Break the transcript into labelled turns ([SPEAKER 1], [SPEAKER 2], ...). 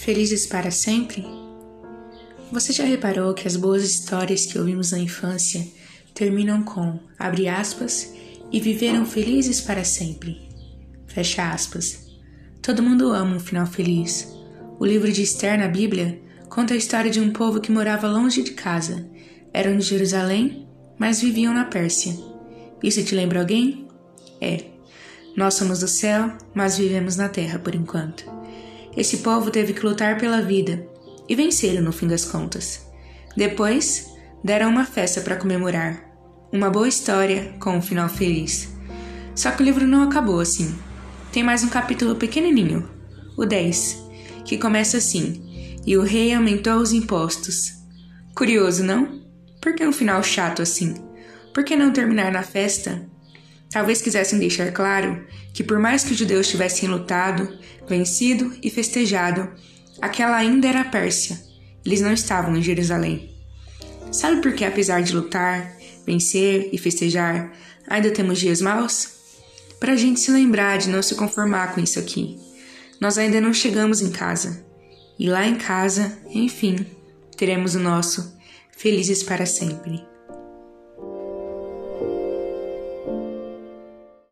[SPEAKER 1] Felizes para sempre? Você já reparou que as boas histórias que ouvimos na infância terminam com, abre aspas, e viveram felizes para sempre? Fecha aspas. Todo mundo ama um final feliz. O livro de Esther na Bíblia conta a história de um povo que morava longe de casa. Eram de Jerusalém, mas viviam na Pérsia. Isso te lembra alguém? É. Nós somos do céu, mas vivemos na terra por enquanto. Esse povo teve que lutar pela vida e venceram no fim das contas. Depois, deram uma festa para comemorar. Uma boa história com um final feliz. Só que o livro não acabou assim. Tem mais um capítulo pequenininho, o 10, que começa assim: E o rei aumentou os impostos. Curioso, não? Por que um final chato assim? Por que não terminar na festa? Talvez quisessem deixar claro que, por mais que os judeus tivessem lutado, vencido e festejado, aquela ainda era a Pérsia. Eles não estavam em Jerusalém. Sabe por que, apesar de lutar, vencer e festejar, ainda temos dias maus? Para a gente se lembrar de não se conformar com isso aqui. Nós ainda não chegamos em casa. E lá em casa, enfim, teremos o nosso felizes para sempre.